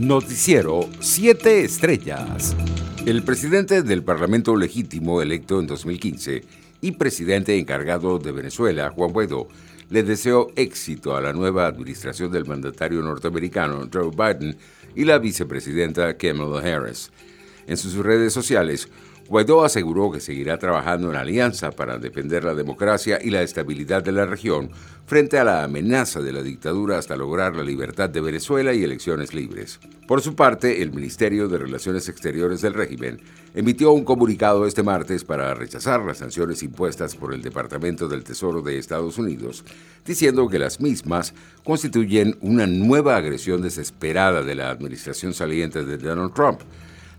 Noticiero 7 Estrellas. El presidente del Parlamento legítimo electo en 2015 y presidente encargado de Venezuela, Juan Guaidó, le deseó éxito a la nueva administración del mandatario norteamericano Joe Biden y la vicepresidenta Kamala Harris. En sus redes sociales, Guaidó aseguró que seguirá trabajando en alianza para defender la democracia y la estabilidad de la región frente a la amenaza de la dictadura hasta lograr la libertad de Venezuela y elecciones libres. Por su parte, el Ministerio de Relaciones Exteriores del régimen emitió un comunicado este martes para rechazar las sanciones impuestas por el Departamento del Tesoro de Estados Unidos, diciendo que las mismas constituyen una nueva agresión desesperada de la administración saliente de Donald Trump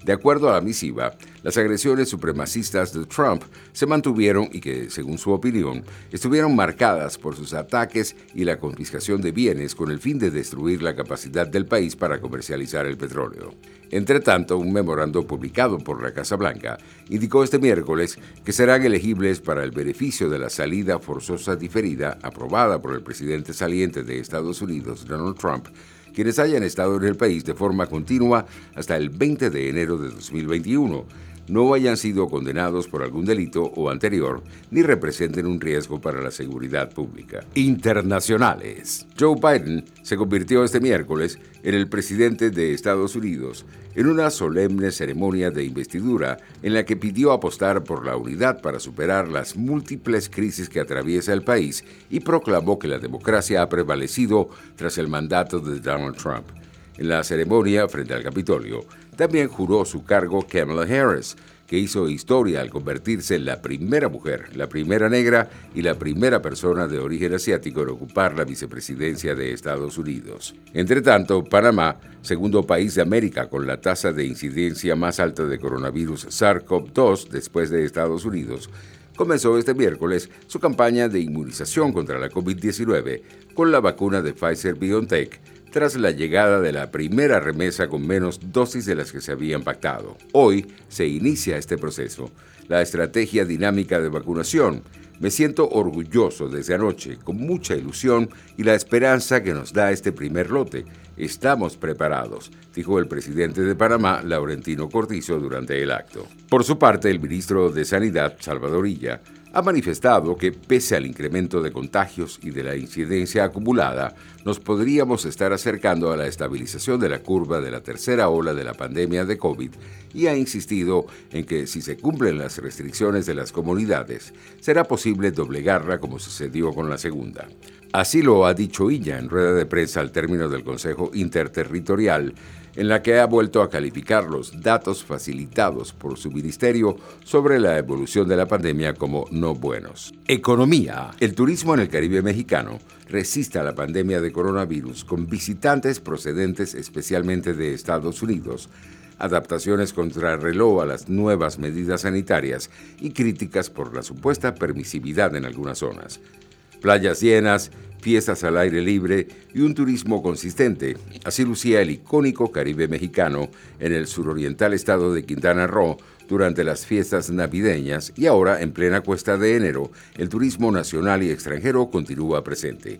de acuerdo a la misiva, las agresiones supremacistas de Trump se mantuvieron y que, según su opinión, estuvieron marcadas por sus ataques y la confiscación de bienes con el fin de destruir la capacidad del país para comercializar el petróleo. Entre tanto, un memorando publicado por la Casa Blanca indicó este miércoles que serán elegibles para el beneficio de la salida forzosa diferida aprobada por el presidente saliente de Estados Unidos, Donald Trump, quienes hayan estado en el país de forma continua hasta el 20 de enero de 2021 no hayan sido condenados por algún delito o anterior, ni representen un riesgo para la seguridad pública. Internacionales. Joe Biden se convirtió este miércoles en el presidente de Estados Unidos en una solemne ceremonia de investidura en la que pidió apostar por la unidad para superar las múltiples crisis que atraviesa el país y proclamó que la democracia ha prevalecido tras el mandato de Donald Trump. En la ceremonia frente al Capitolio, también juró su cargo Kamala Harris, que hizo historia al convertirse en la primera mujer, la primera negra y la primera persona de origen asiático en ocupar la vicepresidencia de Estados Unidos. Entre tanto, Panamá, segundo país de América con la tasa de incidencia más alta de coronavirus SARS-CoV-2 después de Estados Unidos, comenzó este miércoles su campaña de inmunización contra la COVID-19 con la vacuna de Pfizer BioNTech tras la llegada de la primera remesa con menos dosis de las que se habían pactado. Hoy se inicia este proceso, la estrategia dinámica de vacunación. Me siento orgulloso desde anoche, con mucha ilusión y la esperanza que nos da este primer lote. Estamos preparados, dijo el presidente de Panamá, Laurentino Cortizo, durante el acto. Por su parte, el ministro de Sanidad, Salvador Illa, ha manifestado que pese al incremento de contagios y de la incidencia acumulada, nos podríamos estar acercando a la estabilización de la curva de la tercera ola de la pandemia de COVID y ha insistido en que si se cumplen las restricciones de las comunidades, será posible doblegarla como sucedió con la segunda. Así lo ha dicho Illa en rueda de prensa al término del Consejo Interterritorial en la que ha vuelto a calificar los datos facilitados por su ministerio sobre la evolución de la pandemia como no buenos. Economía. El turismo en el Caribe mexicano resiste a la pandemia de coronavirus con visitantes procedentes especialmente de Estados Unidos adaptaciones contra reloj a las nuevas medidas sanitarias y críticas por la supuesta permisividad en algunas zonas. Playas llenas fiestas al aire libre y un turismo consistente. Así lucía el icónico Caribe mexicano en el suroriental estado de Quintana Roo durante las fiestas navideñas y ahora, en plena cuesta de enero, el turismo nacional y extranjero continúa presente.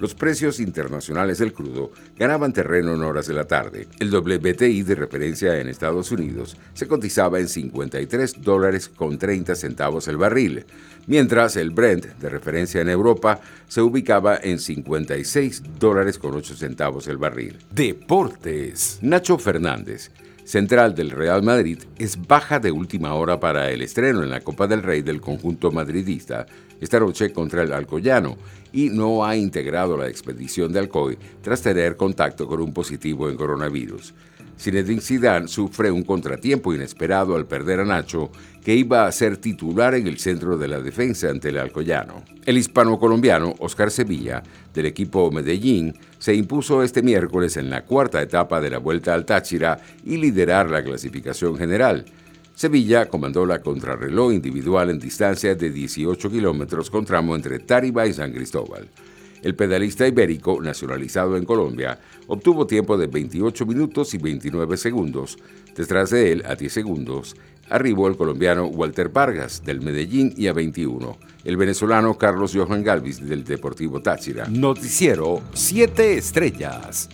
Los precios internacionales del crudo ganaban terreno en horas de la tarde. El WTI de referencia en Estados Unidos se cotizaba en 53 dólares con 30 centavos el barril, mientras el Brent de referencia en Europa se ubicaba en 56 dólares con 8 centavos el barril. Deportes. Nacho Fernández central del Real Madrid, es baja de última hora para el estreno en la Copa del Rey del conjunto madridista esta noche contra el Alcoyano y no ha integrado la expedición de Alcoy tras tener contacto con un positivo en coronavirus. Zinedine Zidane sufre un contratiempo inesperado al perder a Nacho, que iba a ser titular en el centro de la defensa ante el Alcoyano. El hispano-colombiano Oscar Sevilla, del equipo Medellín, se impuso este miércoles en la cuarta etapa de la Vuelta al Táchira y liderar la clasificación general. Sevilla comandó la contrarreloj individual en distancia de 18 kilómetros con tramo entre Tariba y San Cristóbal. El pedalista ibérico, nacionalizado en Colombia, obtuvo tiempo de 28 minutos y 29 segundos. Detrás de él, a 10 segundos, arribó el colombiano Walter Vargas, del Medellín, y a 21, el venezolano Carlos Johan Galvis, del Deportivo Táchira. Noticiero 7 Estrellas.